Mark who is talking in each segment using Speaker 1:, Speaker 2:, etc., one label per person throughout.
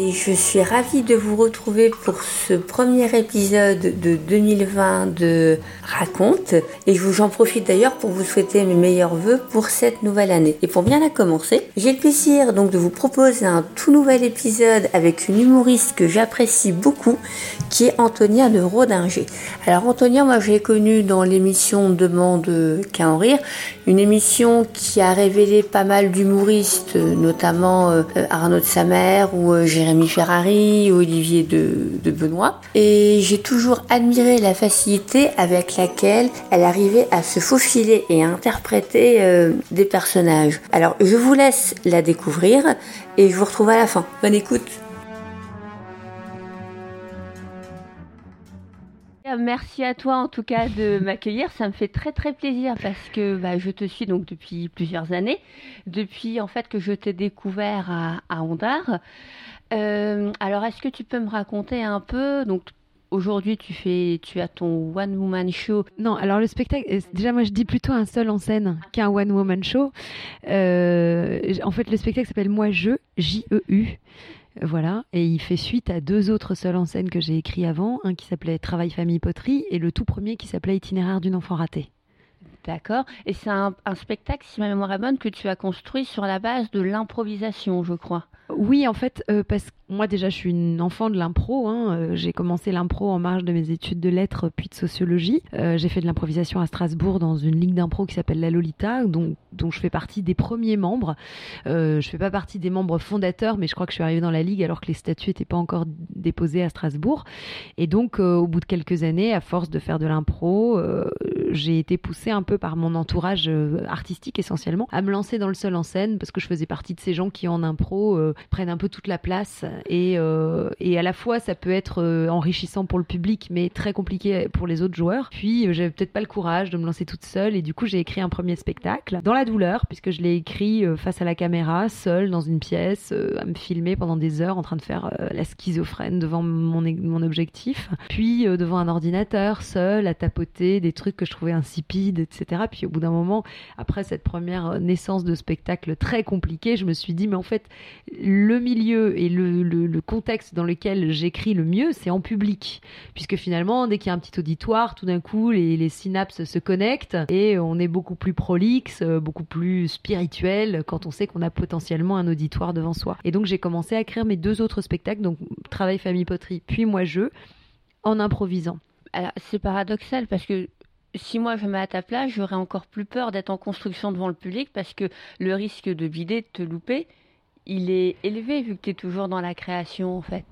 Speaker 1: Et je suis ravie de vous retrouver pour ce premier épisode de 2020 de Raconte. Et j'en profite d'ailleurs pour vous souhaiter mes meilleurs voeux pour cette nouvelle année. Et pour bien la commencer, j'ai le plaisir donc de vous proposer un tout nouvel épisode avec une humoriste que j'apprécie beaucoup, qui est Antonia de Rodinger. Alors Antonia, moi je l'ai connue dans l'émission Demande qu'à en rire, une émission qui a révélé pas mal d'humoristes, notamment euh, Arnaud de Samer ou euh, Jérémy Ferrari, Olivier de, Benoît. Et j'ai toujours admiré la facilité avec laquelle elle arrivait à se faufiler et à interpréter euh, des personnages. Alors je vous laisse la découvrir et je vous retrouve à la fin. Bonne écoute Merci à toi en tout cas de m'accueillir. Ça me fait très très plaisir parce que bah, je te suis donc depuis plusieurs années, depuis en fait que je t'ai découvert à, à Ondar. Euh, alors est-ce que tu peux me raconter un peu donc Aujourd'hui, tu fais, tu as ton one woman show?
Speaker 2: Non, alors le spectacle, euh, déjà moi je dis plutôt un seul en scène qu'un one woman show. Euh, en fait, le spectacle s'appelle Moi je, J-E-U. Voilà, et il fait suite à deux autres seuls en scène que j'ai écrits avant, un qui s'appelait Travail, famille, poterie, et le tout premier qui s'appelait Itinéraire d'une enfant ratée.
Speaker 1: D'accord. Et c'est un, un, spectacle, si ma mémoire est bonne, que tu as construit sur la base de l'improvisation, je crois.
Speaker 2: Oui, en fait, euh, parce que moi déjà, je suis une enfant de l'impro. Hein. Euh, j'ai commencé l'impro en marge de mes études de lettres puis de sociologie. Euh, j'ai fait de l'improvisation à Strasbourg dans une ligue d'impro qui s'appelle La Lolita, dont, dont, je fais partie des premiers membres. Euh, je fais pas partie des membres fondateurs, mais je crois que je suis arrivée dans la ligue alors que les statuts n'étaient pas encore déposés à Strasbourg. Et donc, euh, au bout de quelques années, à force de faire de l'impro, j'ai été poussée un peu par mon entourage artistique essentiellement à me lancer dans le seul en scène parce que je faisais partie de ces gens qui en impro prennent un peu toute la place et, euh, et, à la fois ça peut être euh, enrichissant pour le public mais très compliqué pour les autres joueurs. Puis euh, j'avais peut-être pas le courage de me lancer toute seule et du coup j'ai écrit un premier spectacle dans la douleur puisque je l'ai écrit face à la caméra, seule dans une pièce, à me filmer pendant des heures en train de faire la schizophrène devant mon, mon objectif, puis devant un ordinateur, seul à tapoter des trucs que je trouvais insipides, etc. Puis au bout d'un moment, après cette première naissance de spectacle très compliqué, je me suis dit mais en fait le milieu et le, contexte dans lequel j'écris le mieux, c'est en public. Puisque finalement, dès qu'il y a un petit auditoire, tout d'un coup, les, synapses se connectent et on est beaucoup plus prolixe, beaucoup plus spirituel quand on sait qu'on a potentiellement un auditoire devant soi. Et donc, j'ai commencé à écrire mes deux autres spectacles, donc Travail, Famille, Poterie, puis Moi, Je, en improvisant.
Speaker 1: Alors, c'est paradoxal parce que si moi je mets à ta place, j'aurais encore plus peur d'être en construction devant le public parce que le risque de vider, de te louper, il est élevé vu que tu es toujours dans la création en fait.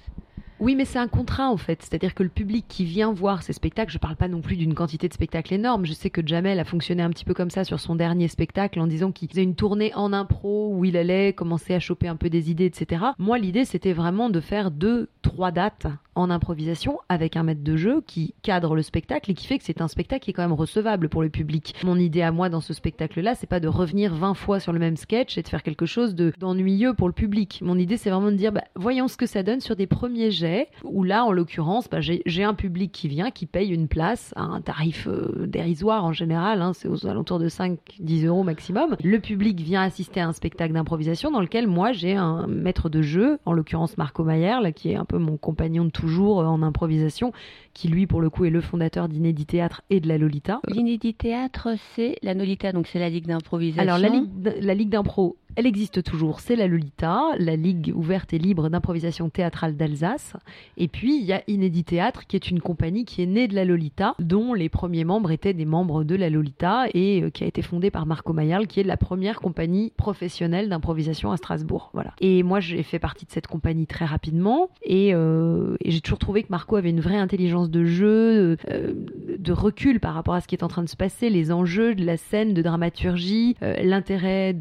Speaker 2: Oui, mais c'est un contrat en fait. C'est-à-dire que le public qui vient voir ces spectacles, je ne parle pas non plus d'une quantité de spectacles énorme. Je sais que Jamel a fonctionné un petit peu comme ça sur son dernier spectacle en disant qu'il faisait une tournée en impro où il allait commencer à choper un peu des idées, etc. Moi, l'idée, c'était vraiment de faire deux, trois dates en improvisation avec un maître de jeu qui cadre le spectacle et qui fait que c'est un spectacle qui est quand même recevable pour le public. Mon idée à moi dans ce spectacle-là, c'est pas de revenir 20 fois sur le même sketch et de faire quelque chose d'ennuyeux pour le public. Mon idée, c'est vraiment de dire, bah, voyons ce que ça donne sur des premiers jets, où là, en l'occurrence, bah, j'ai un public qui vient, qui paye une place à un tarif euh, dérisoire en général, hein, c'est aux alentours de 5-10 euros maximum. Le public vient assister à un spectacle d'improvisation dans lequel moi, j'ai un maître de jeu, en l'occurrence Marco Mayer, qui est un peu mon compagnon de toujours en improvisation, qui lui, pour le coup, est le fondateur d'Inédit Théâtre et de la Lolita.
Speaker 1: L'Inédit Théâtre, c'est la Lolita, donc c'est la Ligue d'improvisation.
Speaker 2: Alors, la Ligue, la Ligue d'impro Elle existe toujours, c'est la Lolita, la Ligue ouverte et libre d'improvisation théâtrale d'Alsace. Et puis il y a Inédit Théâtre, qui est une compagnie qui est née de la Lolita, dont les premiers membres étaient des membres de la Lolita et euh, qui a été fondée par Marco Mayal, qui est la première compagnie professionnelle d'improvisation à Strasbourg. Voilà. Et moi, j'ai fait partie de cette compagnie très rapidement et, euh, et j'ai toujours trouvé que Marco avait une vraie intelligence de jeu, euh, de recul par rapport à ce qui est en train de se passer, les enjeux de la scène, de dramaturgie, euh, l'intérêt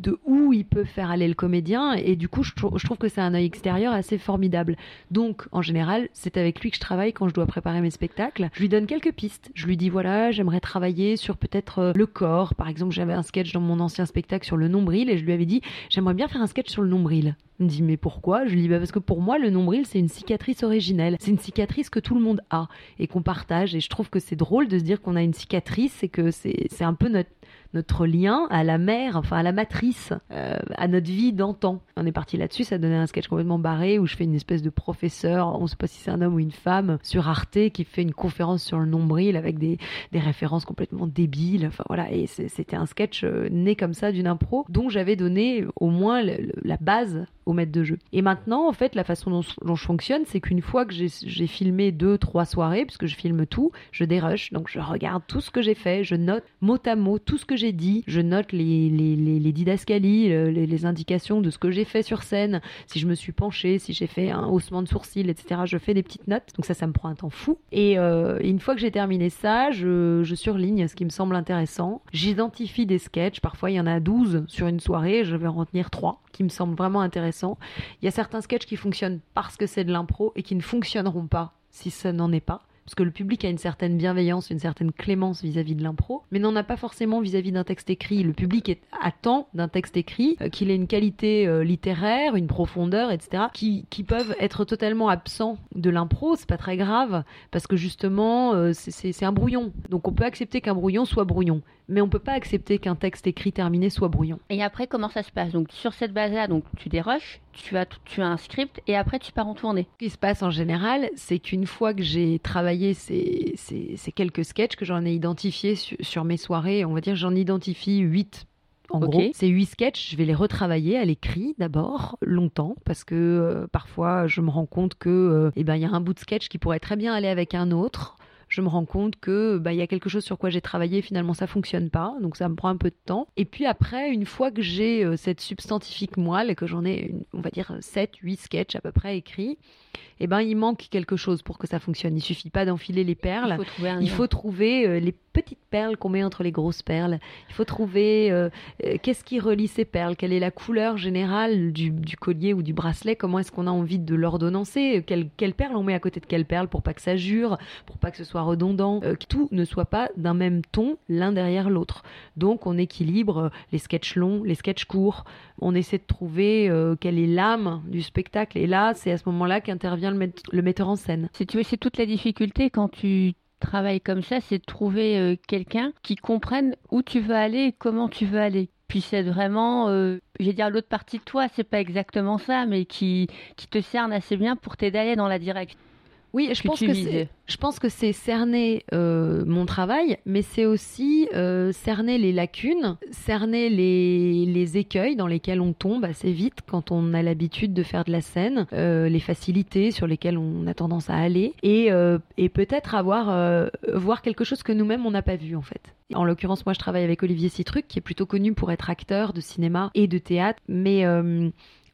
Speaker 2: de où il peut faire aller le comédien. Et du coup je, je trouve que c'est un œil extérieur assez formidable. Donc en général c'est avec lui que je travaille quand je dois préparer mes spectacles. Je lui donne quelques pistes. Je lui dis voilà j'aimerais travailler sur peut-être euh, le corps. Par exemple j'avais un sketch dans mon ancien spectacle sur le nombril et je lui avais dit j'aimerais bien faire un sketch sur le nombril il me dit mais pourquoi? Je lui dis bah parce que pour moi le nombril c'est une cicatrice originelle, c'est une cicatrice que tout le monde a et qu'on partage et je trouve que c'est drôle de se dire qu'on a une cicatrice et que c'est un peu notre notre lien à la mère, enfin à la matrice, euh, à notre vie d'antan. On est parti là-dessus, ça donnait un sketch complètement barré où je fais une espèce de professeur, on ne sait pas si c'est un homme ou une femme, sur Arte qui fait une conférence sur le nombril avec des, des références complètement débiles. Enfin voilà, et c'était un sketch euh, né comme ça d'une impro dont j'avais donné au moins la base au maître de jeu. Et maintenant, en fait, la façon dont, je fonctionne, c'est qu'une fois que j'ai filmé deux, trois soirées, puisque je filme tout, je dérush, donc je regarde tout ce que j'ai fait, je note mot à mot tout ce que j'ai dit, je note les, les, les, didascalies, le- les, indications de ce que j'ai fait sur scène, si je me suis penchée, si j'ai fait un haussement de sourcil, etc. Je fais des petites notes, donc ça, ça me prend un temps fou. Et, euh, et une fois que j'ai terminé ça, je, je surligne ce qui me semble intéressant. J'identifie des sketchs, parfois il y en a 12 sur une soirée, je vais en retenir 3 qui me semblent vraiment intéressants. Il y a certains sketchs qui fonctionnent parce que c'est de l'impro et qui ne fonctionneront pas si ça n'en est pas. Parce que le public a une certaine bienveillance, une certaine clémence vis-à-vis de l'impro, mais n'en a pas forcément vis-à-vis d'un texte écrit. Le public est, attend d'un texte écrit euh, qu'il ait une qualité euh, littéraire, une profondeur, etc., qui, qui peuvent être totalement absents de l'impro. C'est pas très grave, parce que justement, euh, c'est- un brouillon. Donc on peut accepter qu'un brouillon soit brouillon, mais on peut pas accepter qu'un texte écrit terminé soit brouillon.
Speaker 3: Et après, comment ça se passe? Donc, sur cette base-là, donc tu déroches, tu as, tu as un script et après, tu pars en tournée.
Speaker 2: Ce qui se passe en général, c'est qu'une fois que j'ai travaillé ces, ces- ces quelques sketchs, que j'en ai identifiés sur, sur mes soirées, on va dire j'en identifie 8 en gros, ces huit sketchs, je vais les retravailler à l'écrit d'abord, longtemps, parce que euh, parfois je me rends compte que euh, eh ben il y a un bout de sketch qui pourrait très bien aller avec un autre. Je me rends compte que bah, il y a quelque chose sur quoi j'ai travaillé, finalement ça fonctionne pas, donc ça me prend un peu de temps. Et puis après, une fois que j'ai euh, cette substantifique moelle et que j'en ai, une- on va dire 7, 8 sketchs à peu près écrits, eh ben il manque quelque chose pour que ça fonctionne. Il suffit pas d'enfiler les perles.
Speaker 3: Il faut trouver un
Speaker 2: Il
Speaker 3: lien.
Speaker 2: faut trouver euh, les petites perles qu'on met entre les grosses perles. Il faut trouver euh, euh, qu'est-ce qui relie ces perles, quelle est la couleur générale du, du collier ou du bracelet, comment est-ce qu'on a envie de l'ordonnancer, quelle, quelle perle on met à côté de quelle perle pour pas que ça jure, pour pas que ce soit redondant, euh, que tout ne soit pas d'un même ton l'un derrière l'autre. Donc on équilibre euh, les sketchs longs, les sketchs courts, on essaie de trouver euh, quelle est l'âme du spectacle et là c'est à ce moment-là qu'intervient le, le metteur en scène.
Speaker 3: Si tu veux, c'est toute la difficulté quand tu travailles comme ça, c'est de trouver quelqu'un qui comprenne où tu veux aller et comment tu veux aller. Puis c'est vraiment, euh, je vais dire, l'autre partie de toi, c'est pas exactement ça, mais qui, qui te cerne assez bien pour t'aider à aller dans la direction.
Speaker 2: Oui, je pense que je pense que c'est cerner euh, mon travail, mais c'est aussi euh, cerner les lacunes, cerner les, les écueils dans lesquels on tombe assez vite quand on a l'habitude de faire de la scène, euh, les facilités sur lesquelles on a tendance à aller, et, et peut-être avoir voir quelque chose que nous-mêmes on n'a pas vu en fait. En l'occurrence, moi, je travaille avec Olivier Citruc, qui est plutôt connu pour être acteur de cinéma et de théâtre, mais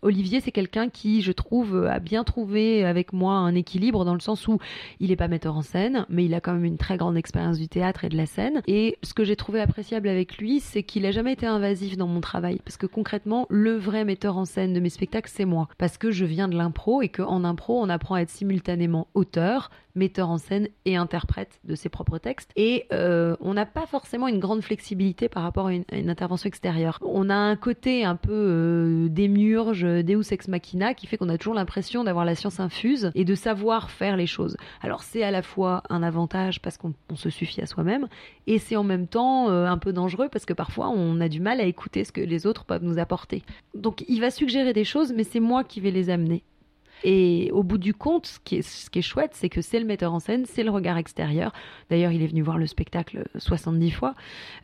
Speaker 2: Olivier, c'est quelqu'un qui, je trouve, a bien trouvé avec moi un équilibre dans le sens où il n'est pas metteur en scène, mais il a quand même une très grande expérience du théâtre et de la scène. Et ce que j'ai trouvé appréciable avec lui, c'est qu'il a jamais été invasif dans mon travail, parce que concrètement, le vrai metteur en scène de mes spectacles, c'est moi, parce que je viens de l'impro et qu'en impro, on apprend à être simultanément auteur, metteur en scène et interprète de ses propres textes. Et euh, on n'a pas forcément une grande flexibilité par rapport à une, intervention extérieure. On a un côté un peu euh, démiurge, Deus ex machina, qui fait qu'on a toujours l'impression d'avoir la science infuse et de savoir faire les choses. Alors c'est à la fois un avantage parce qu'on on se suffit à soi-même, et c'est en même temps euh, un peu dangereux parce que parfois on a du mal à écouter ce que les autres peuvent nous apporter. Donc il va suggérer des choses, mais c'est moi qui vais les amener. Et au bout du compte, ce qui est, ce qui est chouette, c'est que c'est le metteur en scène, c'est le regard extérieur. D'ailleurs, il est venu voir le spectacle 70 fois.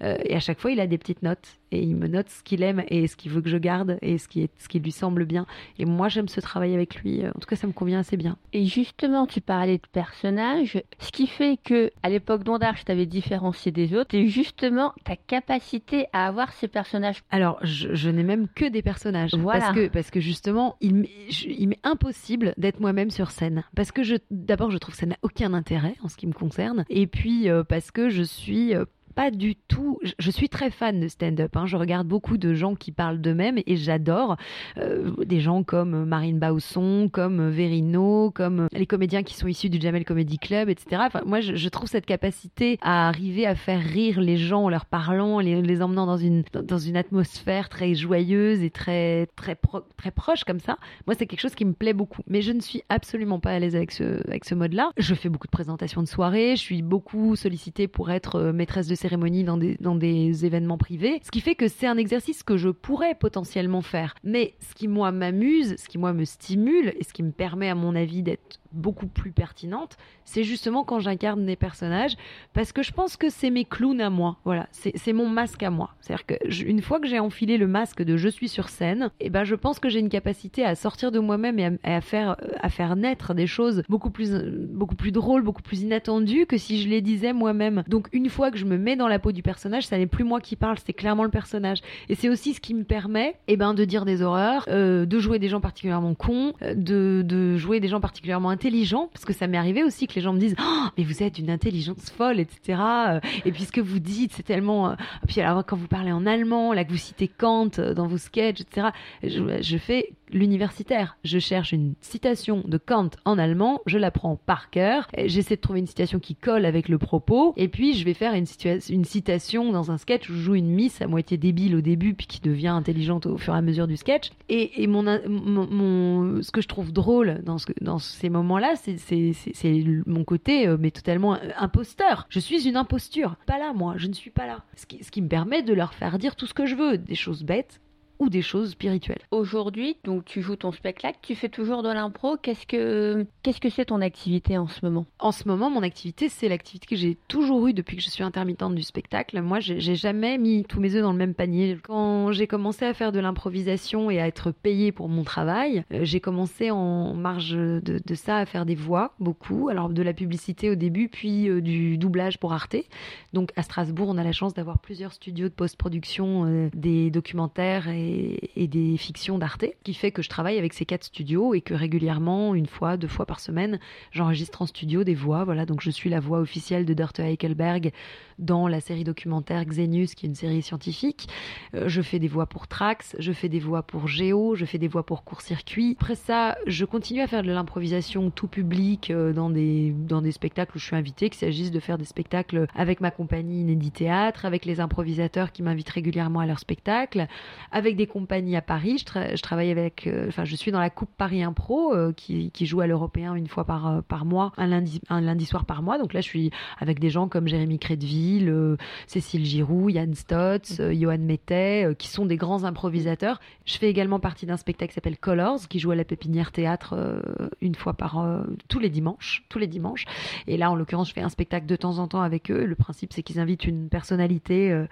Speaker 2: Euh, et à chaque fois, il a des petites notes. Et il me note ce qu'il aime et ce qu'il veut que je garde et ce qui, est, ce qui lui semble bien. Et moi, j'aime ce travail avec lui. En tout cas, ça me convient assez bien.
Speaker 3: Et justement, tu parlais de personnages. Ce qui fait que, à l'époque d'Ondar, je t'avais différencié des autres, c'est justement ta capacité à avoir ces personnages.
Speaker 2: Alors, je, je n'ai même que des personnages.
Speaker 3: Voilà.
Speaker 2: Parce que, parce que justement, il, m'est- je- il m'est impossible d'être moi-même sur scène. Parce que d'abord, je trouve que ça n'a aucun intérêt en ce qui me concerne. Et puis, euh, parce que je suis euh, pas du tout. Je, suis très fan de stand-up. hein. Je regarde beaucoup de gens qui parlent d'eux-mêmes et j'adore euh, des gens comme Marine Bausson, comme Verino, comme les comédiens qui sont issus du Jamel Comedy Club, etc. Moi, je, trouve cette capacité à arriver à faire rire les gens en leur parlant, les, emmenant dans une dans- dans une atmosphère très joyeuse et très très très proche comme ça. Moi, c'est quelque chose qui me plaît beaucoup. Mais je ne suis absolument pas à l'aise avec ce avec ce mode-là. Je fais beaucoup de présentations de soirée. Je suis beaucoup sollicitée pour être euh, maîtresse de dans des événements privés. Ce qui fait que c'est un exercice que je pourrais potentiellement faire. Mais ce qui moi m'amuse, ce qui moi me stimule et ce qui me permet à mon avis d'être beaucoup plus pertinente, c'est justement quand j'incarne des personnages parce que je pense que c'est mes clowns à moi. Voilà, c'est mon masque à moi. C'est-à-dire que une fois que j'ai enfilé le masque de je suis sur scène, et ben je pense que j'ai une capacité à sortir de moi-même et à, et faire à faire naître des choses beaucoup plus beaucoup plus drôles, beaucoup plus inattendues que si je les disais moi-même. Donc une fois que je me mets dans la peau du personnage, ça n'est plus moi qui parle, c'est clairement le personnage. Et c'est aussi ce qui me permet, eh ben, de dire des horreurs, euh, de jouer des gens particulièrement cons, euh, de, de jouer des gens particulièrement intelligents, parce que ça m'est arrivé aussi que les gens me disent, oh, mais vous êtes une intelligence folle, etc. Euh, Et puis ce que vous dites, c'est tellement. euh, Puis alors quand vous parlez en allemand, là que vous citez Kant euh, dans vos sketchs, etc. Je fais l'universitaire. Je cherche une citation de Kant en allemand, je la prends par cœur, j'essaie de trouver une citation qui colle avec le propos, et puis je vais faire une, une citation dans un sketch où je joue une miss à moitié débile au début, puis qui devient intelligente au fur et à mesure du sketch. Et, et mon, mon, ce que je trouve drôle dans, ce, dans ces moments-là, c'est mon côté, euh, mais totalement euh, imposteur. Je suis une imposture. Pas là, moi, je ne suis pas là. Ce qui, ce qui me permet de leur faire dire tout ce que je veux, des choses bêtes ou des choses spirituelles.
Speaker 3: Aujourd'hui, donc tu joues ton spectacle, tu fais toujours de l'impro. Qu'est-ce que qu'est-ce que c'est ton activité en ce moment?
Speaker 2: En ce moment, mon activité, c'est l'activité que j'ai toujours eue depuis que je suis intermittente du spectacle. Moi, j'ai jamais mis tous mes œufs dans le même panier. Quand j'ai commencé à faire de l'improvisation et à être payée pour mon travail, euh, j'ai commencé en marge de, de ça à faire des voix, beaucoup. Alors de la publicité au début, puis euh, du doublage pour Arte. Donc à Strasbourg, on a la chance d'avoir plusieurs studios de post-production, euh, des documentaires et, et des fictions d'Arte, qui fait que je travaille avec ces quatre studios et que régulièrement, une fois, deux fois par semaine, j'enregistre en studio des voix. Voilà, donc je suis la voix officielle de Dörte Eichelberg dans la série documentaire Xenius, qui est une série scientifique. Euh, je fais des voix pour Trax, je fais des voix pour Géo, je fais des voix pour Court Circuit. Après ça, je continue à faire de l'improvisation tout public euh, dans des dans des spectacles où je suis invitée, qu'il s'agisse de faire des spectacles avec ma compagnie Inédit Théâtre, avec les improvisateurs qui m'invitent régulièrement à leurs spectacles, avec des compagnies à Paris. Je, tra- je travaille avec, euh, enfin, je suis dans la Coupe Paris Impro euh, qui, qui joue à l'Européen une fois par, euh, par mois, un lundi, un lundi soir par mois. Donc là, je suis avec des gens comme Jérémy Crédville, Cécile Giroux, Yann Stotz, euh, Johan Mettet, qui sont des grands improvisateurs. Je fais également partie d'un spectacle qui s'appelle Colors, qui joue à la Pépinière Théâtre une fois par tous les dimanches, tous les dimanches. Et là, en l'occurrence, je fais un spectacle de temps en temps avec eux. Le principe, c'est qu'ils invitent une personnalité.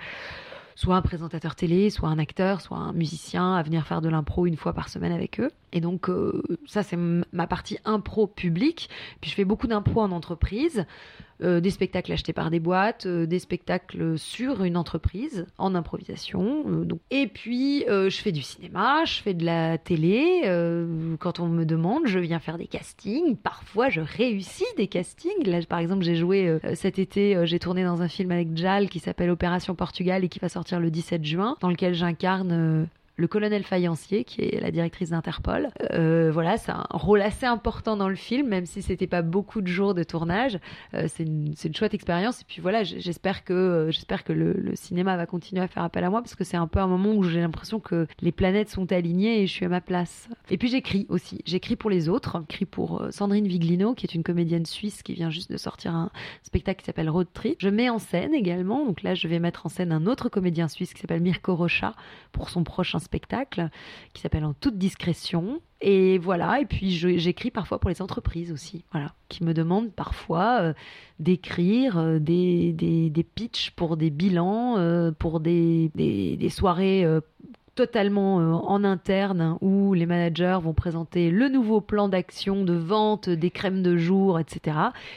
Speaker 2: Soit un présentateur télé, soit un acteur, soit un musicien à venir faire de l'impro une fois par semaine avec eux. Et donc euh, ça c'est ma partie impro publique. Puis je fais beaucoup d'impro en entreprise, euh, des spectacles achetés par des boîtes, euh, des spectacles sur une entreprise en improvisation. euh, donc. Et puis je fais du cinéma, je fais de la télé. quand on me demande, je viens faire des castings. Parfois je réussis des castings. Là par exemple j'ai joué cet été, j'ai tourné dans un film avec Jal qui s'appelle Opération Portugal et qui va sortir le 17 juin, dans lequel j'incarne le colonel Fayancier, qui est la directrice d'Interpol. Euh, voilà, c'est un rôle assez important dans le film, même si c'était pas beaucoup de jours de tournage. Euh, c'est une, une chouette expérience. Et puis voilà, j'espère que euh, j'espère que le, le cinéma va continuer à faire appel à moi parce que c'est un peu un moment où j'ai l'impression que les planètes sont alignées et je suis à ma place. Et puis j'écris aussi. J'écris pour les autres. J'écris pour Sandrine Viglino, qui est une comédienne suisse qui vient juste de sortir un spectacle qui s'appelle Road Trip. Je mets en scène également. Donc là, je vais mettre en scène un autre comédien suisse qui s'appelle Mirko Rocha pour son prochain spectacle qui s'appelle En toute discrétion. Et voilà, et puis j'écris parfois pour les entreprises aussi, voilà, qui me demandent parfois d'écrire des, des, des pitchs pour des bilans, pour des, des, des soirées totalement euh, en interne où les managers vont présenter le nouveau plan d'action de vente des crèmes de jour, etc.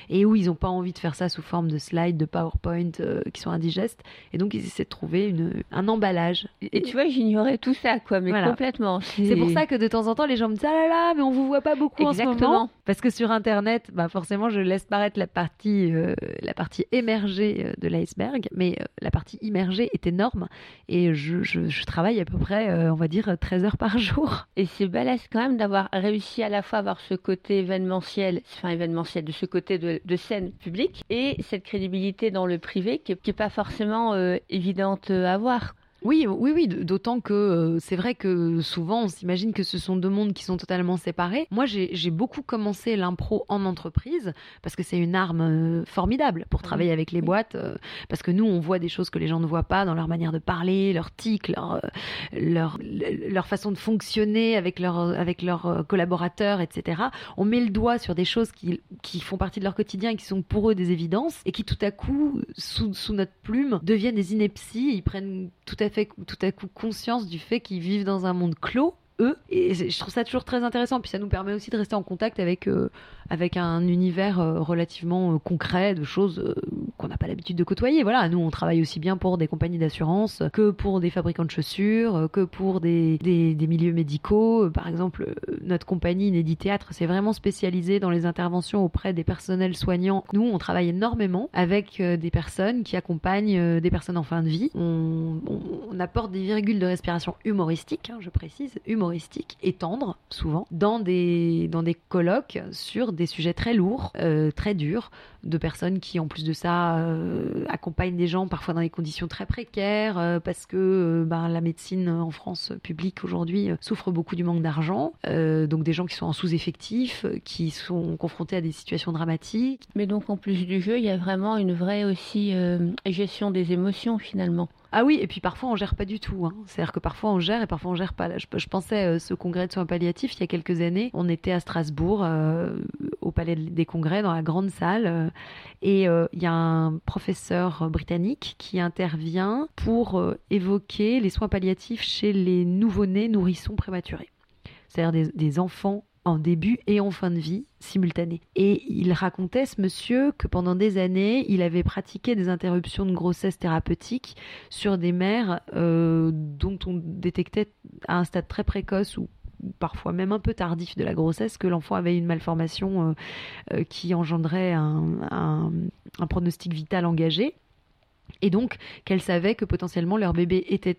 Speaker 2: Et où ils n'ont pas envie de faire ça sous forme de slides, de PowerPoint euh, qui sont indigestes. Et donc ils essaient de trouver une, un emballage.
Speaker 3: Et tu vois, j'ignorais tout ça, quoi, mais complètement.
Speaker 2: C'est pour ça que de temps en temps, les gens me disent Ah là là, mais on vous voit pas beaucoup en ce moment. Parce que sur Internet, bah forcément, je laisse paraître la partie, euh, la partie émergée de l'iceberg, mais la partie immergée est énorme. Et je, je, je travaille à peu près euh, on va dire, 13 heures par jour.
Speaker 3: Et c'est balèze quand même d'avoir réussi à la fois avoir ce côté événementiel, enfin événementiel, de ce côté de, scène publique, et cette crédibilité dans le privé qui n'est pas forcément euh, évidente à avoir.
Speaker 2: Oui, oui, oui, d'autant que euh, c'est vrai que souvent on s'imagine que ce sont deux mondes qui sont totalement séparés. Moi, j'ai beaucoup commencé l'impro en entreprise parce que c'est une arme euh, formidable pour travailler avec les boîtes, euh, parce que nous, on voit des choses que les gens ne voient pas dans leur manière de parler, leur tic, leur, leur, leur façon de fonctionner avec, leur, avec leurs collaborateurs, etc. On met le doigt sur des choses qui, qui font partie de leur quotidien et qui sont pour eux des évidences et qui tout à coup, sous, sous notre plume, deviennent des inepties, ils prennent tout à fait tout à coup conscience du fait qu'ils vivent dans un monde clos eux. Et je trouve ça toujours très intéressant. Puis ça nous permet aussi de rester en contact avec, euh, un univers euh, relativement euh, concret de choses qu'on n'a pas l'habitude de côtoyer. Voilà, nous on travaille aussi bien pour des compagnies d'assurance que pour des fabricants de chaussures, que pour des, des, milieux médicaux. Par exemple, notre compagnie Inédit Théâtre c'est vraiment spécialisé dans les interventions auprès des personnels soignants. Nous, on travaille énormément avec des personnes qui accompagnent des personnes en fin de vie. On, apporte des virgules de respiration humoristiques, hein, je précise, humoristiques humoristique et tendre, souvent, dans des, dans des colloques sur des sujets très lourds, euh, très durs, de personnes qui, en plus de ça, euh, accompagnent des gens parfois dans des conditions très précaires, euh, parce que ben, la médecine en France publique aujourd'hui souffre beaucoup du manque d'argent. donc des gens qui sont en sous-effectif, qui sont confrontés à des situations dramatiques.
Speaker 3: Mais donc en plus du jeu, il y a vraiment une vraie aussi gestion des émotions finalement.
Speaker 2: Ah oui, et puis parfois on gère pas du tout. Hein. C'est-à-dire que parfois on gère et parfois on gère pas. Je, je pensais euh, ce congrès de soins palliatifs il y a quelques années. On était à Strasbourg, euh, au Palais des Congrès, dans la grande salle, euh, et il y a un professeur britannique qui intervient pour évoquer les soins palliatifs chez les nouveau-nés nourrissons prématurés. C'est-à-dire des, des enfants en début et en fin de vie simultanée. Et il racontait, ce monsieur, que pendant des années, il avait pratiqué des interruptions de grossesse thérapeutiques sur des mères euh, dont on détectait à un stade très précoce ou parfois même un peu tardif de la grossesse que l'enfant avait une malformation euh, euh, qui engendrait un, un pronostic vital engagé. Et donc qu'elle savait que potentiellement leur bébé était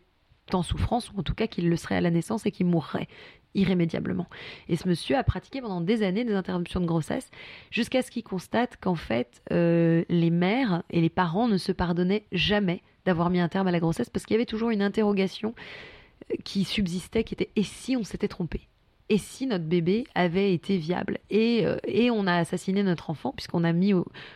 Speaker 2: en souffrance, ou en tout cas qu'il le serait à la naissance et qu'il mourrait irrémédiablement. Et ce monsieur a pratiqué pendant des années des interruptions de grossesse jusqu'à ce qu'il constate qu'en fait euh, les mères et les parents ne se pardonnaient jamais d'avoir mis un terme à la grossesse parce qu'il y avait toujours une interrogation euh, qui subsistait qui était et si on s'était trompé? Et si notre bébé avait été viable? Et, euh, et on a assassiné notre enfant puisqu'on a mis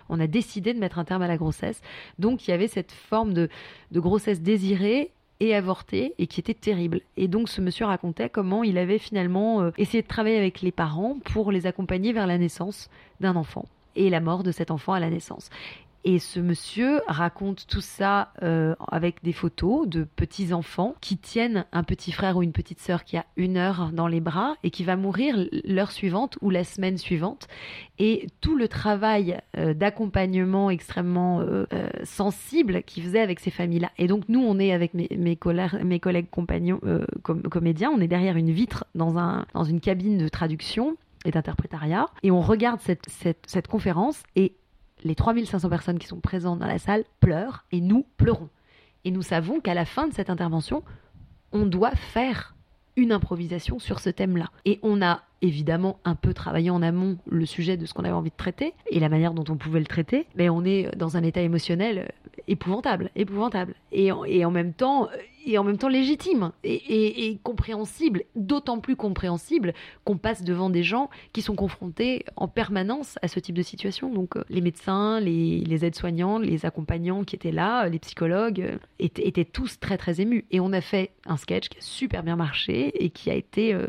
Speaker 2: on a décidé de mettre un terme à la grossesse. Donc il y avait cette forme de, de grossesse désirée et avorté et qui était terrible. Et donc ce monsieur racontait comment il avait finalement euh, essayé de travailler avec les parents pour les accompagner vers la naissance d'un enfant et la mort de cet enfant à la naissance. Et ce monsieur raconte tout ça euh, avec des photos de petits enfants qui tiennent un petit frère ou une petite sœur qui a une heure dans les bras et qui va mourir l'heure suivante ou la semaine suivante. Et tout le travail euh, d'accompagnement extrêmement euh, sensible qu'il faisait avec ces familles-là. Et donc nous, on est avec mes, collègues compagnons, comédiens, on est derrière une vitre dans une cabine de traduction et d'interprétariat. Et on regarde cette, cette, cette conférence et les 3500 personnes qui sont présentes dans la salle pleurent et nous pleurons. Et nous savons qu'à la fin de cette intervention, on doit faire une improvisation sur ce thème-là. Et on a évidemment un peu travaillé en amont le sujet de ce qu'on avait envie de traiter et la manière dont on pouvait le traiter, mais on est dans un état émotionnel épouvantable, épouvantable, et, et en même temps et en même temps légitime et, compréhensible, d'autant plus compréhensible qu'on passe devant des gens qui sont confrontés en permanence à ce type de situation. Donc euh, les médecins, les, aides-soignants, les accompagnants qui étaient là, les psychologues, euh, étaient, tous très très émus. Et on a fait un sketch qui a super bien marché et qui a été... Euh,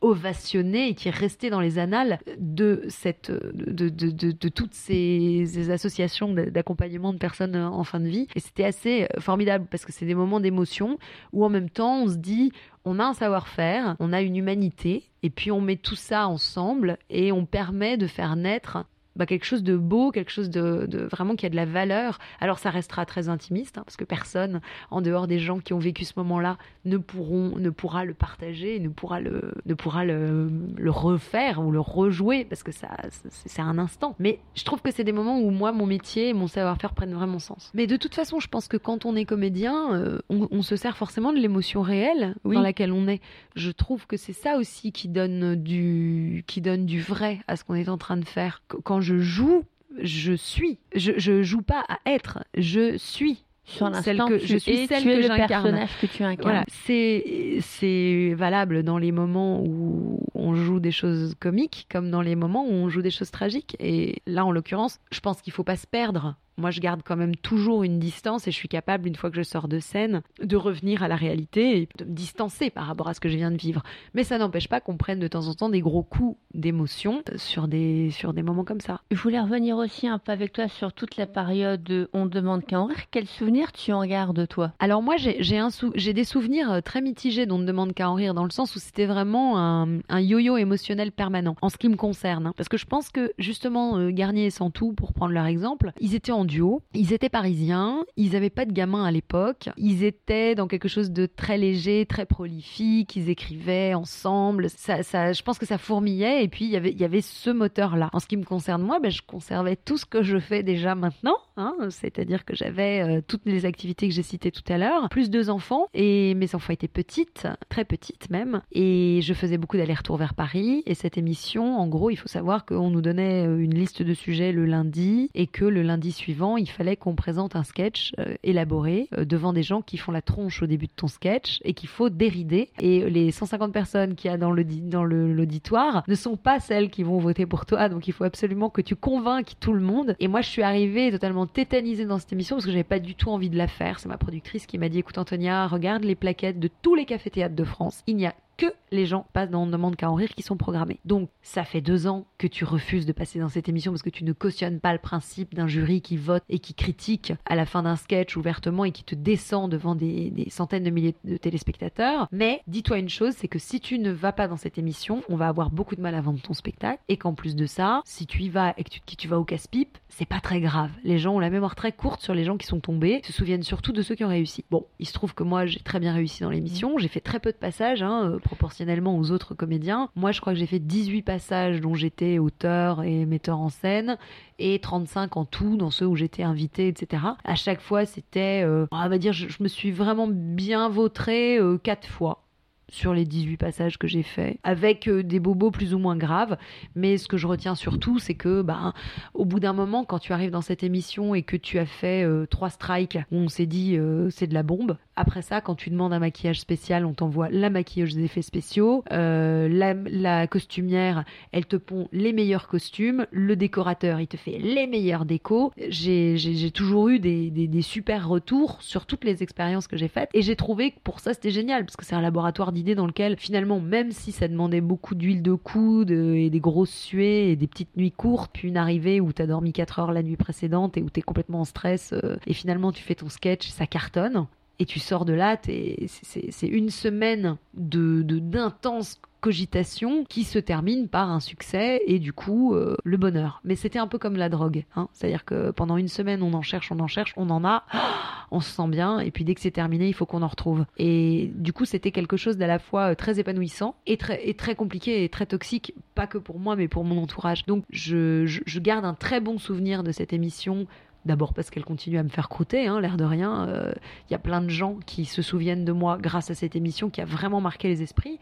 Speaker 2: ovationné et qui est resté dans les annales de, cette, de, de, de, toutes ces, associations d'accompagnement de personnes en fin de vie. Et c'était assez formidable parce que c'est des moments d'émotion où en même temps on se dit on a un savoir-faire, on a une humanité, et puis on met tout ça ensemble et on permet de faire naître bah, quelque chose de beau, quelque chose de, vraiment qui a de la valeur. Alors ça restera très intimiste, hein, parce que personne, en dehors des gens qui ont vécu ce moment-là, ne pourront, ne pourra le partager, ne pourra le, ne pourra le, le refaire ou le rejouer, parce que ça, c'est un instant. Mais je trouve que c'est des moments où moi, mon métier et mon savoir-faire prennent vraiment sens. Mais de toute façon, je pense que quand on est comédien, euh, on, se sert forcément de l'émotion réelle dans laquelle on est. Je trouve que c'est ça aussi qui donne du, qui donne du vrai à ce qu'on est en train de faire. Quand je joue, je suis. Je, je joue pas à être, je suis
Speaker 3: sur l'instant que je suis celle tu es que le personnage que tu incarnes. Voilà,
Speaker 2: c'est c'est valable dans les moments où on joue des choses comiques comme dans les moments où on joue des choses tragiques et là en l'occurrence, je pense qu'il faut pas se perdre moi je garde quand même toujours une distance et je suis capable, une fois que je sors de scène, de revenir à la réalité et de me distancer par rapport à ce que je viens de vivre. Mais ça n'empêche pas qu'on prenne de temps en temps des gros coups d'émotion sur des, sur des moments comme ça.
Speaker 3: Je voulais revenir aussi un peu avec toi sur toute la période de On demande qu'à en rire. Quels souvenirs tu en gardes toi?
Speaker 2: Alors moi j'ai sou des souvenirs euh, très mitigés d'On ne demande qu'à en rire dans le sens où c'était vraiment un, un yo-yo émotionnel permanent en ce qui me concerne. Hein. Parce que je pense que justement euh, Garnier et Santou, pour prendre leur exemple, ils étaient en duo. Ils étaient parisiens, ils n'avaient pas de gamins à l'époque, ils étaient dans quelque chose de très léger, très prolifique, ils écrivaient ensemble. Je pense que ça fourmillait et puis il y avait, il y avait ce moteur-là. En ce qui me concerne moi, ben, je conservais tout ce que je fais déjà maintenant, hein, c'est-à-dire que j'avais euh, toutes les activités que j'ai citées tout à l'heure, plus deux enfants et mes enfants étaient petites, très petites même, et je faisais beaucoup d'allers-retours vers Paris. Et cette émission, en gros, il faut savoir qu'on nous donnait euh, une liste de sujets le lundi et que le lundi suivant, il fallait qu'on présente un sketch euh, élaboré euh, devant des gens qui font la tronche au début de ton sketch et qu'il faut dérider. Et les 150 personnes qu'il y a dans l'auditoire ne sont pas celles qui vont voter pour toi. Donc il faut absolument que tu convainques tout le monde. Et moi, je suis arrivée totalement tétanisée dans cette émission parce que j'avais pas du tout envie de la faire. C'est ma productrice qui m'a dit écoute Antonia, regarde les plaquettes de tous les cafés-théâtres de France. Il n'y a que les gens passent dans On demande qu'à en rire qui sont programmés. Donc, ça fait deux ans que tu refuses de passer dans cette émission parce que tu ne cautionnes pas le principe d'un jury qui vote et qui critique à la fin d'un sketch ouvertement et qui te descend devant des, centaines de milliers de téléspectateurs. Mais dis-toi une chose, c'est que si tu ne vas pas dans cette émission, on va avoir beaucoup de mal à vendre ton spectacle et qu'en plus de ça, si tu y vas et que tu, tu vas au casse-pipe, c'est pas très grave. Les gens ont la mémoire très courte sur les gens qui sont tombés, se souviennent surtout de ceux qui ont réussi. Bon, il se trouve que moi j'ai très bien réussi dans l'émission, j'ai fait très peu de passages, hein, euh, proportionnellement aux autres comédiens. Moi, je crois que j'ai fait 18 passages dont j'étais auteur et metteur en scène et 35 en tout dans ceux où j'étais invité, etc. À chaque fois, c'était, euh, on va dire, je, me suis vraiment bien vautré euh, quatre fois sur les 18 passages que j'ai faits, avec euh, des bobos plus ou moins graves. Mais ce que je retiens surtout, c'est que, bah, au bout d'un moment, quand tu arrives dans cette émission et que tu as fait trois strikes, on s'est dit c'est de la bombe, après ça, quand tu demandes un maquillage spécial, on t'envoie la maquilleuse des effets spéciaux, euh, la, costumière, elle te pond les meilleurs costumes, le décorateur, il te fait les meilleurs décos. J'ai toujours eu des, des, super retours sur toutes les expériences que j'ai faites et j'ai trouvé que pour ça c'était génial parce que c'est un laboratoire dans lequel finalement, même si ça demandait beaucoup d'huile de coude et des grosses suées et des petites nuits courtes, puis une arrivée où t'as dormi 4 heures la nuit précédente et où t'es complètement en stress euh, et finalement tu fais ton sketch, ça cartonne et tu sors de là, c'est une semaine de d'intense qui se termine par un succès et du coup euh, le bonheur. Mais c'était un peu comme la drogue, hein. c'est-à-dire que pendant une semaine on en cherche, on en cherche, on en a, on se sent bien et puis dès que c'est terminé il faut qu'on en retrouve. Et du coup c'était quelque chose d'à la fois euh, très épanouissant et très, compliqué et très toxique, pas que pour moi mais pour mon entourage. Donc je, garde un très bon souvenir de cette émission D'abord parce qu'elle continue à me faire croûter, hein, l'air de rien. Il y a plein de gens qui se souviennent de moi grâce à cette émission qui a vraiment marqué les esprits.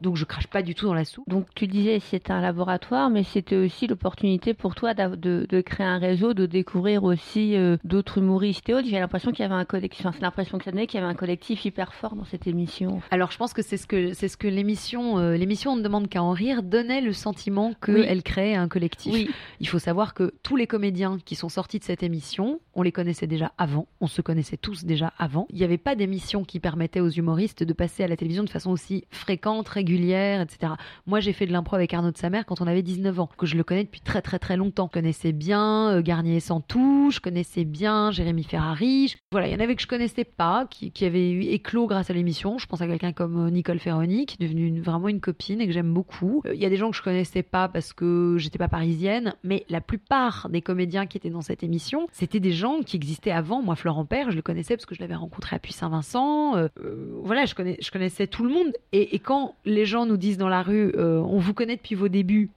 Speaker 2: Donc je crache pas du tout dans la soupe.
Speaker 3: Donc tu disais c'était un laboratoire, mais c'était aussi l'opportunité pour toi de, de, créer un réseau, de découvrir aussi euh, d'autres humoristes et autres. J'ai l'impression qu'il y avait un collectif, enfin, c'est l'impression que ça donnait qu'il y avait un collectif hyper fort dans cette émission.
Speaker 2: Alors je pense que c'est ce que c'est ce que l'émission euh, l'émission On ne demande qu'à en rire donnait le sentiment qu'elle créait un collectif. Oui. Il faut savoir que tous les comédiens qui sont sortis de cette émission, on les connaissait déjà avant, on se connaissait tous déjà avant. Il n'y avait pas d'émission qui permettait aux humoristes de passer à la télévision de façon aussi fréquente, régulière régulière, etc. Moi, j'ai fait de l'impro avec Arnaud de sa mère quand on avait 19 ans, que je le connais depuis très très très longtemps. Je connaissais bien euh, Garnier sans touche, je connaissais bien Jérémy Ferrari. Voilà, il y en avait que je connaissais pas, qui, qui avaient eu éclos grâce à l'émission. Je pense à quelqu'un comme euh, Nicole Ferroni, qui est devenue vraiment une copine et que j'aime beaucoup. Euh, il y a des gens que je connaissais pas parce que j'étais pas parisienne, mais la plupart des comédiens qui étaient dans cette émission, c'était des gens qui existaient avant. Moi, Florent Père, je le connaissais parce que je l'avais rencontré à Puy-Saint-Vincent. voilà, je, connais, je connaissais tout le monde. Et, et quand les gens nous disent dans la rue, euh, on vous connaît depuis vos débuts,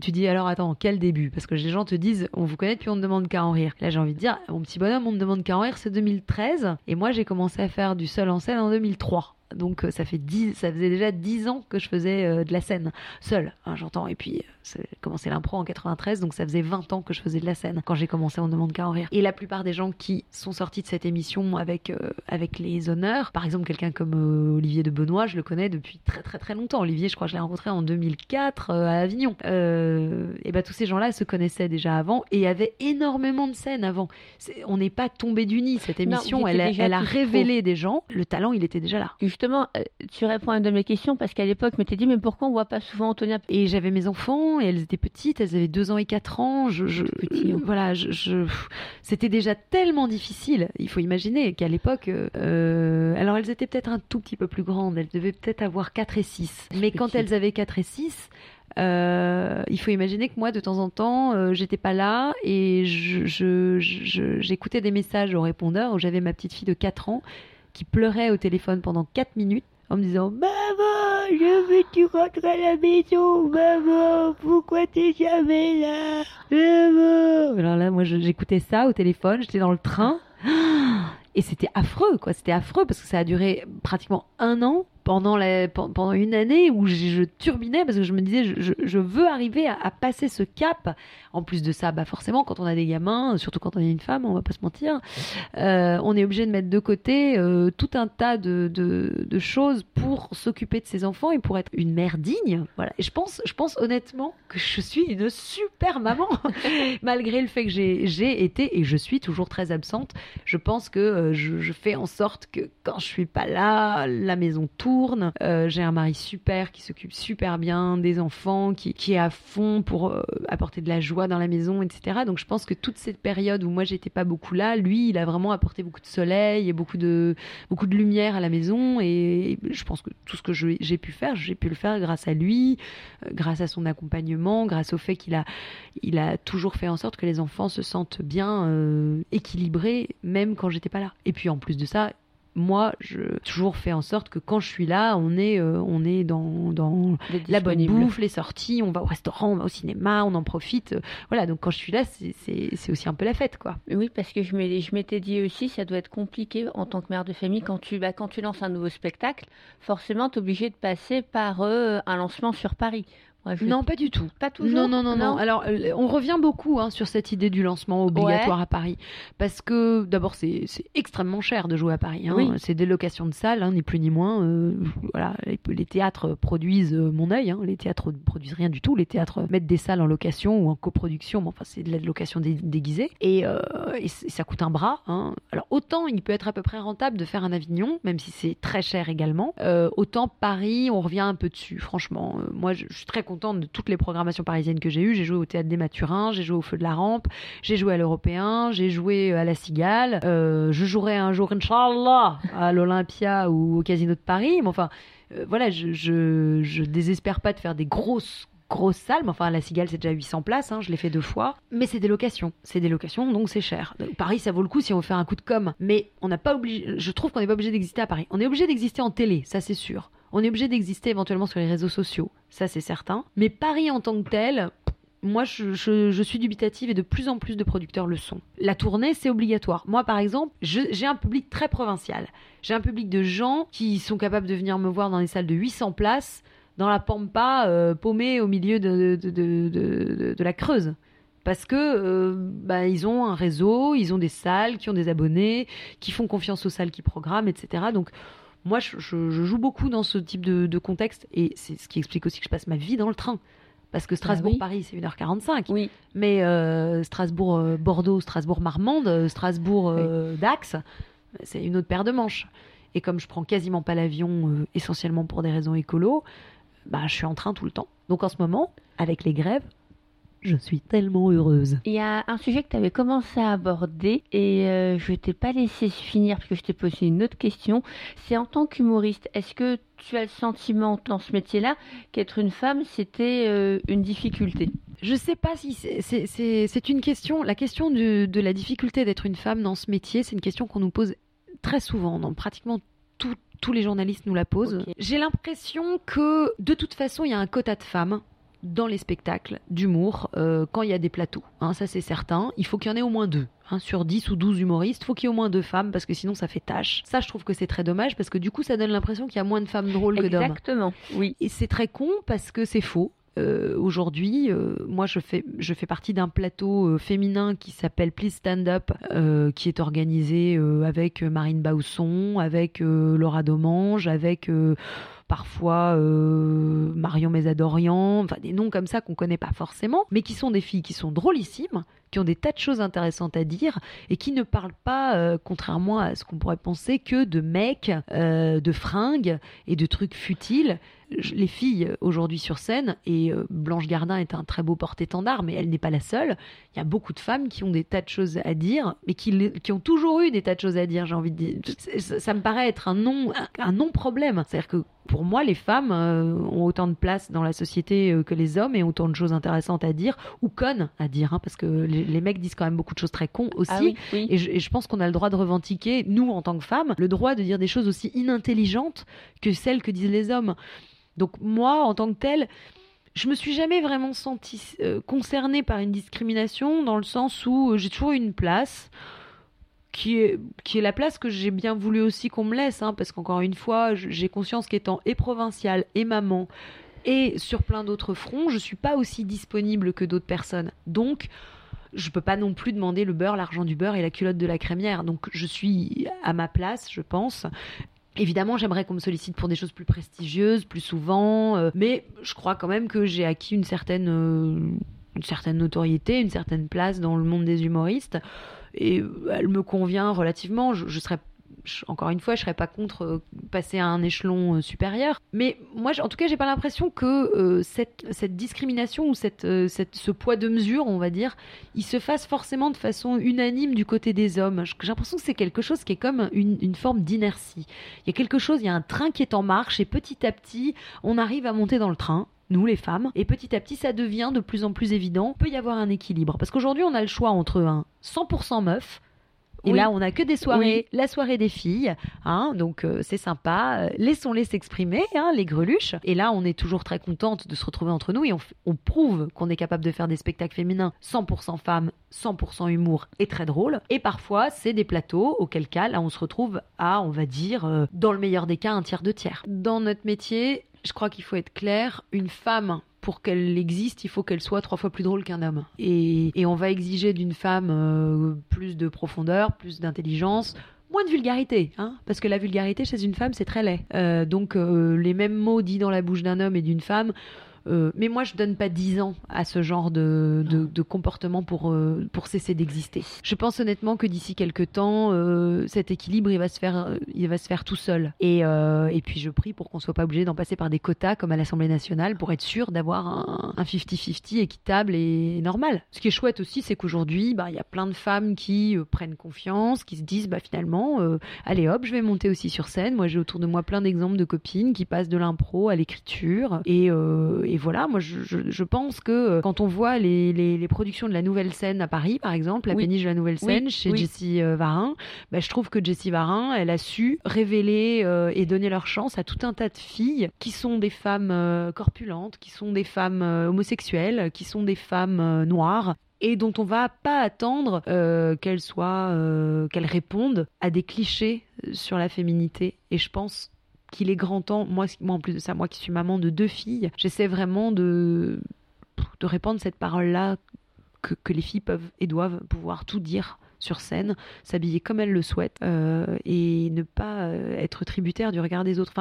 Speaker 2: tu dis alors attends, quel début? Parce que les gens te disent on vous connaît depuis on ne demande qu'à en rire. Là j'ai envie de dire mon petit bonhomme on ne demande qu'à en rire c'est 2013 et moi j'ai commencé à faire du seul en scène en 2003. Donc euh, ça fait ça faisait déjà 10 ans que je faisais euh, de la scène seule, hein, j'entends. Et puis j'ai euh, commencé l'impro en 93, donc ça faisait 20 ans que je faisais de la scène quand j'ai commencé On demande qu'à en rire. Et la plupart des gens qui sont sortis de cette émission avec avec les honneurs, par exemple quelqu'un comme Olivier de Benoît, je le connais depuis très très très longtemps. Olivier, je crois que je l'ai rencontré en 2004 à Avignon. et ben tous ces gens-là se connaissaient déjà avant et avaient énormément de scènes avant. on n'est pas tombé du nid. Cette émission, elle, elle a révélé des gens. Le talent, il était déjà là
Speaker 3: justement, euh, tu réponds à une de mes questions parce qu'à l'époque, je m'étais dit, mais pourquoi on voit pas souvent Antonia?
Speaker 2: Et j'avais mes enfants et elles étaient petites, elles avaient deux ans et quatre ans. Je, je hein. voilà, je, c'était déjà tellement difficile. Il faut imaginer qu'à l'époque, euh, alors elles étaient peut-être un tout petit peu plus grandes, elles devaient peut-être avoir 4 et 6. Mais quand elles avaient 4 et 6, euh, il faut imaginer que moi, de temps en temps, j'étais pas là et j'écoutais des messages au répondeur où j'avais ma petite fille de 4 ans qui pleurait au téléphone pendant 4 minutes en me disant Maman, je veux tu rentres à la maison, maman, pourquoi t'es jamais là Maman? Alors là, moi j'écoutais ça au téléphone, j'étais dans le train. Et c'était affreux, quoi. C'était affreux parce que ça a duré pratiquement un an pendant, une année où je, turbinais parce que je me disais je, veux arriver à, passer ce cap. En plus de ça, bah forcément, quand on a des gamins, surtout quand on est une femme, on va pas se mentir, euh, on est obligé de mettre de côté euh, tout un tas de, choses pour s'occuper de ses enfants et pour être une mère digne. Voilà. Et je pense, je pense honnêtement que je suis une super maman, malgré le fait que j'ai été et je suis toujours très absente. Je pense que euh, je, je fais en sorte que quand je suis pas là, la maison tourne euh, j'ai un mari super qui s'occupe super bien des enfants, qui, est à fond pour euh, apporter de la joie dans la maison, etc. Donc je pense que toute cette période où moi j'étais pas beaucoup là, lui, il a vraiment apporté beaucoup de soleil et beaucoup de, beaucoup de lumière à la maison. Et je pense que tout ce que j'ai pu faire, j'ai pu le faire grâce à lui, euh, grâce à son accompagnement, grâce au fait qu'il a, il a toujours fait en sorte que les enfants se sentent bien équilibrés, même quand j'étais pas là. Et puis en plus de ça, moi, je toujours fait en sorte que quand je suis là, on est, euh, on est dans, dans la bonne bouffe, les sorties, on va au restaurant, on va au cinéma, on en profite. Voilà, donc quand je suis là, c'est aussi un peu la fête, quoi.
Speaker 3: Oui, parce que je m'étais dit aussi, ça doit être compliqué en tant que mère de famille quand tu, bah, quand tu lances un nouveau spectacle. Forcément, tu es obligé de passer par euh, un lancement sur Paris
Speaker 2: non, pas du tout.
Speaker 3: Pas toujours.
Speaker 2: Non, non, non, non. Alors, euh, on revient beaucoup hein, sur cette idée du lancement obligatoire à Paris, parce que d'abord, c'est extrêmement cher de jouer à Paris. Hein. C'est des locations de salles, hein, ni plus ni moins. Euh, voilà, les, théâtres produisent euh, mon œil. Les théâtres produisent rien du tout. Les théâtres mettent des salles en location ou en coproduction. Mais enfin, c'est de la location déguisée et, et, ça coûte un bras. Alors, autant il peut être à peu près rentable de faire un Avignon, même si c'est très cher également. autant Paris, on revient un peu dessus. Franchement, moi, je, je suis très contente de toutes les programmations parisiennes que j'ai eues. J'ai joué au Théâtre des Mathurins, j'ai joué au Feu de la Rampe, j'ai joué à l'Européen, j'ai joué euh, à la Cigale. Euh, je jouerai un jour, Inch'Allah, à l'Olympia ou au Casino de Paris. Mais enfin, euh, voilà, je, je, désespère pas de faire des grosses grosses salles, mais enfin la Cigale c'est déjà 800 places, hein, je l'ai fait deux fois, mais c'est des locations, c'est des locations donc c'est cher. Paris ça vaut le coup si on veut faire un coup de com, mais on n'a pas obligé, je trouve qu'on n'est pas obligé d'exister à Paris. On est obligé d'exister en télé, ça c'est sûr. On est obligé d'exister éventuellement sur les réseaux sociaux, ça c'est certain. Mais Paris en tant que tel, moi, je, suis dubitative et de plus en plus de producteurs le sont. La tournée, c'est obligatoire. Moi, par exemple, j'ai un public très provincial. J'ai un public de gens qui sont capables de venir me voir dans des salles de 800 places, dans la Pampa, euh, paumée au milieu de la Creuse. Parce que euh, bah, ils ont un réseau, ils ont des salles qui ont des abonnés, qui font confiance aux salles qui programment, etc. Donc moi, je, je- je joue beaucoup dans ce type de, de contexte et c'est ce qui explique aussi que je passe ma vie dans le train. Parce que Strasbourg-Paris, c'est 1h45.
Speaker 3: Oui.
Speaker 2: Mais euh, Strasbourg-Bordeaux, Strasbourg-Marmande, euh, Strasbourg-Dax, c'est une autre paire de manches. Et comme je prends quasiment pas l'avion, euh, essentiellement pour des raisons écolo, bah, je suis en train tout le temps. Donc en ce moment, avec les grèves, je suis tellement heureuse.
Speaker 3: Il y a un sujet que tu avais commencé à aborder et euh, je t'ai pas laissé finir parce que je t'ai posé une autre question. C'est en tant qu'humoriste, est-ce que tu as le sentiment dans ce métier-là qu'être une femme, c'était euh, une difficulté?
Speaker 2: Je sais pas si c'est- une question. La question de, de la difficulté d'être une femme dans ce métier, c'est une question qu'on nous pose très souvent. Dans pratiquement tout- tous les journalistes nous la posent. J'ai l'impression que de toute façon, il y a un quota de femmes dans les spectacles d'humour euh, quand il y a des plateaux. Hein, ça, c'est certain. Il faut qu'il y en ait au moins deux. hein. sur 10 ou 12 humoristes, faut qu'il y ait au moins deux femmes parce que sinon ça fait tâche. Ça, je trouve que c'est très dommage parce que du coup, ça donne l'impression qu'il y a moins de femmes drôles que d'hommes.
Speaker 3: Exactement, oui.
Speaker 2: Et c'est très con parce que c'est faux. Euh, Aujourd'hui, euh, moi, je fais, je fais partie d'un plateau euh, féminin qui s'appelle Please Stand Up, qui est organisé avec Marine Bausson, avec Laura Domange, avec parfois euh, Marion Mésadorian, enfin des noms comme ça qu'on connaît pas forcément, mais qui sont des filles qui sont drôlissimes, ont des tas de choses intéressantes à dire et qui ne parlent pas, euh, contrairement à ce qu'on pourrait penser, que de mecs, euh, de fringues et de trucs futiles. Les filles aujourd'hui sur scène, et euh, Blanche Gardin est un très beau porte-étendard, mais elle n'est pas la seule. Il y a beaucoup de femmes qui ont des tas de choses à dire, mais qui, ont toujours eu des tas de choses à dire, j'ai envie de dire. Ça, me paraît être un non, un, un non-problème. C'est-à-dire que pour moi, les femmes ont autant de place dans la société que les hommes et autant de choses intéressantes à dire, ou connes à dire, hein, parce que les, les mecs disent quand même beaucoup de choses très cons aussi.
Speaker 3: Ah oui, oui.
Speaker 2: Et je, et je pense qu'on a le droit de revendiquer, nous en tant que femmes, le droit de dire des choses aussi inintelligentes que celles que disent les hommes. Donc moi, en tant que telle, je me suis jamais vraiment sentie euh, concernée par une discrimination dans le sens où euh, j'ai toujours eu une place qui est, qui est la place que j'ai bien voulu aussi qu'on me laisse, hein, parce qu'encore une fois, j'ai conscience qu'étant et provinciale et maman et sur plein d'autres fronts, je suis pas aussi disponible que d'autres personnes. Donc, je peux pas non plus demander le beurre, l'argent du beurre et la culotte de la crémière. Donc, je suis à ma place, je pense. Évidemment, j'aimerais qu'on me sollicite pour des choses plus prestigieuses, plus souvent, euh, mais je crois quand même que j'ai acquis une certaine, euh, une certaine notoriété, une certaine place dans le monde des humoristes, et elle me convient relativement. Je, serais, encore une fois, je serais pas contre euh, passer à un échelon euh, supérieur, mais moi, en tout cas, j'ai pas l'impression que euh, cette, discrimination ou ce poids de mesure, on va dire, il se fasse forcément de façon unanime du côté des hommes. J'ai l'impression que c'est quelque chose qui est comme une, une forme d'inertie. Il y a quelque chose, il y a un train qui est en marche et petit à petit, on arrive à monter dans le train. Nous, les femmes, et petit à petit, ça devient de plus en plus évident. Peut y avoir un équilibre. Parce qu'aujourd'hui, on a le choix entre un 100% meuf, et
Speaker 3: Oui.
Speaker 2: là, on a que des soirées, la soirée des filles, hein, donc euh, c'est sympa. Euh, Laissons-les s'exprimer, hein, les greluches. Et là, on est toujours très contente de se retrouver entre nous et on, prouve qu'on est capable de faire des spectacles féminins 100% femmes, 100% humour et très drôle. Et parfois, c'est des plateaux auquel cas, là, on se retrouve à, on va dire, euh, dans le meilleur des cas, un tiers, deux tiers. Dans notre métier, je crois qu'il faut être clair, une femme pour qu'elle existe, il faut qu'elle soit trois fois plus drôle qu'un homme. Et, on va exiger d'une femme euh, plus de profondeur, plus d'intelligence, moins de vulgarité, hein, parce que la vulgarité chez une femme c'est très laid. Euh, donc euh, les mêmes mots dits dans la bouche d'un homme et d'une femme. Euh, mais moi, je donne pas 10 ans à ce genre de, de, de comportement pour, euh, pour cesser d'exister. Je pense honnêtement que d'ici quelques temps, euh, cet équilibre, il va se faire, il va se faire tout seul. Et, et puis, je prie pour qu'on soit pas obligé d'en passer par des quotas comme à l'Assemblée nationale pour être sûr d'avoir un un 50-50 équitable et normal. Ce qui est chouette aussi, c'est qu'aujourd'hui, bah, il y a plein de femmes qui prennent confiance, qui se disent, bah, finalement, allez hop, je vais monter aussi sur scène. Moi, j'ai autour de moi plein d'exemples de copines qui passent de l'impro à l'écriture. Et, et et, voilà, moi je, je, pense que quand on voit les, les, productions de la nouvelle scène à Paris, par exemple, la péniche de la nouvelle scène chez Jessie Varin, bah, je trouve que Jessie Varin, elle a su révéler et donner leur chance à tout un tas de filles qui sont des femmes corpulentes, qui sont des femmes homosexuelles, qui sont des femmes noires et dont on va pas attendre euh, qu'elles soient, euh, qu'elles répondent à des clichés euh, sur la féminité. Et je pense qu'il est grand temps, moi, en plus de ça, moi qui suis maman de deux filles, j'essaie vraiment de, de répandre cette parole-là que, que, les filles peuvent et doivent pouvoir tout dire sur scène, s'habiller comme elles le souhaitent et ne pas être tributaire du regard des autres.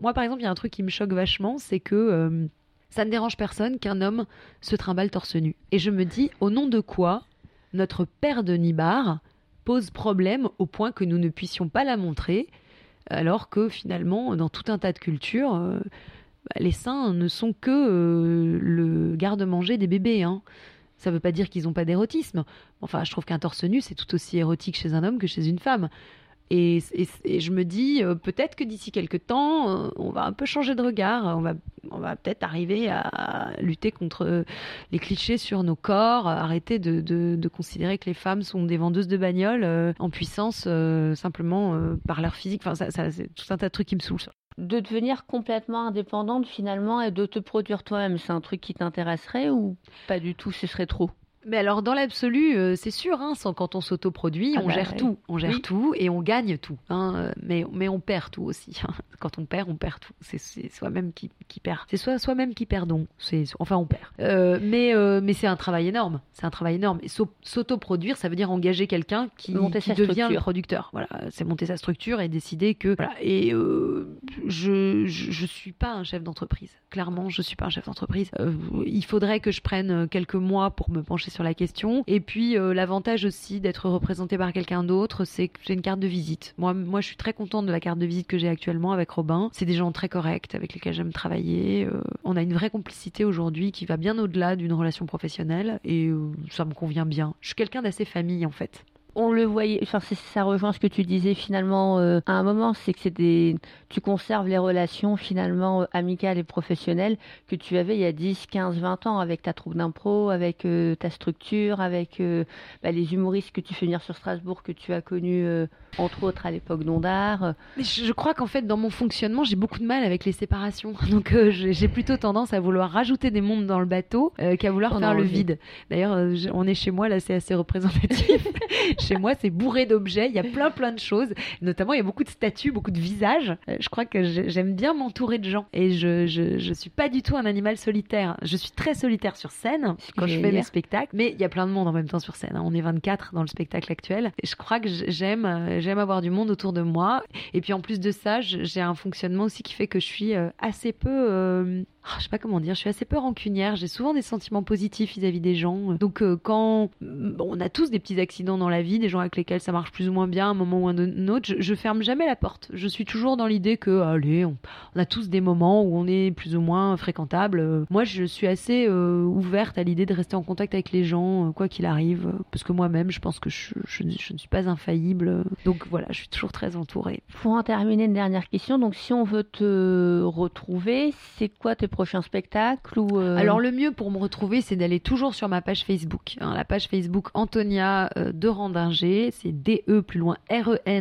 Speaker 2: Moi par exemple, il y a un truc qui me choque vachement, c'est que ça ne dérange personne qu'un homme se trimballe torse nu. Et je me dis, au nom de quoi notre père de Nibar pose problème au point que nous ne puissions pas la montrer, alors que finalement, dans tout un tas de cultures, euh, bah, les seins ne sont que euh, le garde-manger des bébés. Hein. Ça ne veut pas dire qu'ils n'ont pas d'érotisme. Enfin, je trouve qu'un torse nu, c'est tout aussi érotique chez un homme que chez une femme. Et, je me dis, euh, peut-être que d'ici quelques temps, euh, on va un peu changer de regard. On va, on va peut-être arriver à lutter contre les clichés sur nos corps, arrêter de, considérer que les femmes sont des vendeuses de bagnoles euh, en puissance simplement par leur physique. Enfin, ça c'est tout un tas de trucs qui me saoulent.
Speaker 3: De devenir complètement indépendante finalement et de te produire toi-même, c'est un truc qui t'intéresserait ou pas du tout, ce serait trop?
Speaker 2: Mais alors, dans l'absolu, euh, c'est sûr, hein, sans, quand on s'autoproduit, ah on bah gère tout. On gère tout et on gagne tout. Hein, euh, mais, mais on perd tout aussi. Hein. Quand on perd, on perd tout. C'est soi-même qui, qui, perd. C'est soi-même qui perdons. Enfin, on perd. Euh, mais mais c'est un travail énorme. C'est un travail énorme. Et s'autoproduire, ça veut dire engager quelqu'un qui, qui devient le producteur. Voilà, c'est monter sa structure et décider que. Voilà. Et je, je, je suis pas un chef d'entreprise. Clairement, je suis pas un chef d'entreprise. il faudrait que je prenne quelques mois pour me pencher sur la question. Et puis euh, l'avantage aussi d'être représenté par quelqu'un d'autre, c'est que j'ai une carte de visite. Moi, moi, je suis très contente de la carte de visite que j'ai actuellement avec Robin. C'est des gens très corrects avec lesquels j'aime travailler. Euh, on a une vraie complicité aujourd'hui qui va bien au-delà d'une relation professionnelle et euh, ça me convient bien. Je suis quelqu'un d'assez famille en fait
Speaker 3: on le voyait, enfin ça rejoint ce que tu disais finalement à un moment, c'est que c'est des, tu conserves les relations finalement amicales et professionnelles que tu avais il y a 10, 15, 20 ans avec ta troupe d'impro, avec euh, ta structure, avec euh, bah, les humoristes que tu fais venir sur Strasbourg que tu as connus euh, entre autres à l'époque d'Ondar.
Speaker 2: Je crois qu'en fait dans mon fonctionnement j'ai beaucoup de mal avec les séparations, donc j'ai plutôt tendance à vouloir rajouter des mondes dans le bateau qu'à vouloir faire le vide. D'ailleurs on est chez moi là c'est assez représentatif. chez moi c'est bourré d'objets, il y a plein plein de choses, notamment il y a beaucoup de statues, beaucoup de visages je crois que j'aime bien m'entourer de gens et je, je, suis pas du tout un animal solitaire. Je suis très solitaire sur scène quand je fais mes spectacles, mais il y a plein de monde en même temps sur scène. Hein. On est 24 dans le spectacle actuel. Et je crois que j'aime euh, j'aime avoir du monde autour de moi. Et puis en plus de ça, j'ai un fonctionnement aussi qui fait que je suis euh, assez peu euh, ah, je sais pas comment dire, je suis assez peu rancunière, j'ai souvent des sentiments positifs vis-à-vis des gens. Donc euh, quand on a tous des petits accidents dans la vie, des gens avec lesquels ça marche plus ou moins bien à un moment ou un autre, je, ferme jamais la porte. Je suis toujours dans l'idée que allez, on, a tous des moments où on est plus ou moins fréquentable. moi, je suis assez euh, ouverte à l'idée de rester en contact avec les gens, euh, quoi qu'il arrive, parce que moi-même, je pense que je, je, ne suis pas infaillible. Donc voilà, je suis toujours très entourée.
Speaker 3: Pour en terminer, une dernière question. Donc si on veut te retrouver, c'est quoi tes prochain spectacle ou euh,
Speaker 2: Alors le mieux pour me retrouver, c'est d'aller toujours sur ma page Facebook. Hein, la page Facebook Antonia euh, de Randinger, c'est D-E plus loin R-E-N-D-I-N-G-E-R.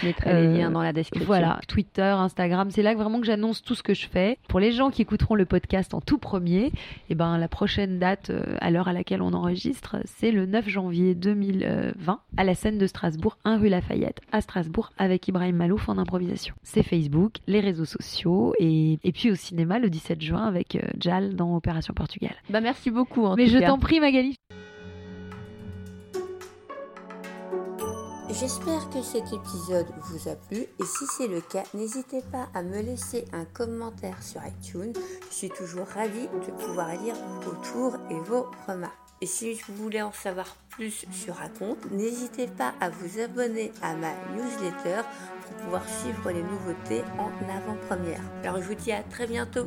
Speaker 3: Je mettrai les liens dans la description.
Speaker 2: Voilà, Twitter, Instagram, c'est là vraiment que j'annonce tout ce que je fais. Pour les gens qui écouteront le podcast en tout premier, et eh ben, la prochaine date euh, à l'heure à laquelle on enregistre, c'est le 9 janvier 2020 à la scène de Strasbourg, 1 rue Lafayette à Strasbourg avec Ibrahim Malouf en improvisation. C'est Facebook, les réseaux sociaux et et, puis au cinéma le 17 juin avec euh, Jal dans Opération Portugal.
Speaker 3: Bah merci beaucoup. En
Speaker 2: Mais je t'en prie Magali.
Speaker 1: J'espère que cet épisode vous a plu et si c'est le cas, n'hésitez pas à me laisser un commentaire sur iTunes. Je suis toujours ravie de pouvoir lire vos retours et vos remarques. Et si vous voulez en savoir plus sur Raconte, n'hésitez pas à vous abonner à ma newsletter pour pouvoir suivre les nouveautés en avant-première. Alors je vous dis à très bientôt